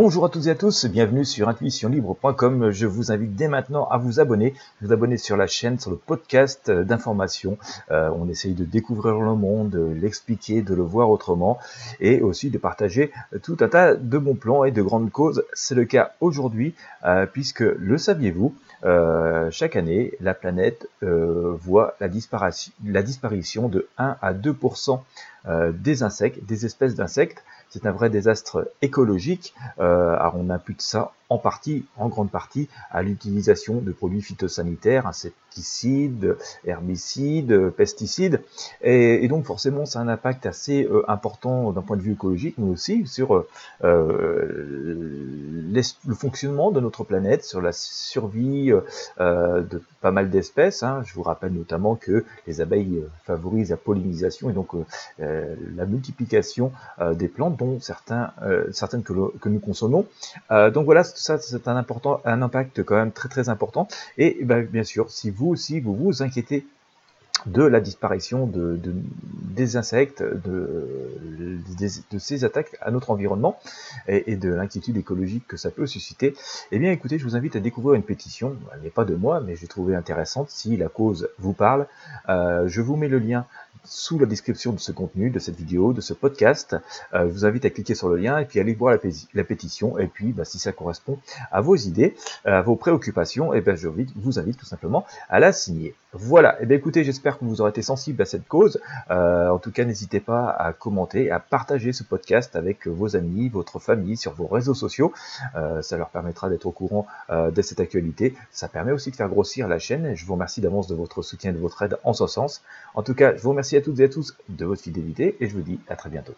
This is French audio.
Bonjour à toutes et à tous, bienvenue sur intuitionlibre.com. Je vous invite dès maintenant à vous abonner, vous abonner sur la chaîne, sur le podcast d'information. Euh, on essaye de découvrir le monde, de l'expliquer, de le voir autrement et aussi de partager tout un tas de bons plans et de grandes causes. C'est le cas aujourd'hui euh, puisque, le saviez-vous, euh, chaque année, la planète voit la disparition de 1 à 2% des insectes, des espèces d'insectes c'est un vrai désastre écologique. Euh, alors on impute ça en partie, en grande partie, à l'utilisation de produits phytosanitaires, insecticides, herbicides, pesticides, et, donc forcément ça a un impact assez euh, important d'un point de vue écologique, mais aussi sur euh, le fonctionnement de notre planète, sur la survie euh, de pas mal d'espèces. Hein. Je vous rappelle notamment que les abeilles favorisent la pollinisation et donc la multiplication des plantes, dont certains, certaines que, que, nous consommons. donc voilà, ça, c'est un, important, un impact quand même très très important. Et ben, bien sûr, si vous aussi vous vous inquiétez de la disparition de, des insectes, de, de, ces attaques à notre environnement et, de l'inquiétude écologique que ça peut susciter, eh bien écoutez, je vous invite à découvrir une pétition, elle n'est pas de moi, mais j'ai trouvé intéressante, si la cause vous parle, euh, je vous mets le lien sous la description de ce contenu, de cette vidéo, de ce podcast. Euh, je vous invite à cliquer sur le lien et puis aller voir la, pétition. Et puis, bah, si ça correspond à vos idées, euh, à vos préoccupations, et eh ben, je vous invite tout simplement à la signer. Voilà. Et eh bien, écoutez, j'espère que vous aurez été sensible à cette cause. Euh, en tout cas, n'hésitez pas à commenter, à partager ce podcast avec vos amis, votre famille, sur vos réseaux sociaux. ça leur permettra d'être au courant de cette actualité. Ça permet aussi de faire grossir la chaîne. Je vous remercie d'avance de votre soutien et de votre aide en ce sens. En tout cas, je vous remercie à toutes et à tous de votre fidélité et je vous dis à très bientôt.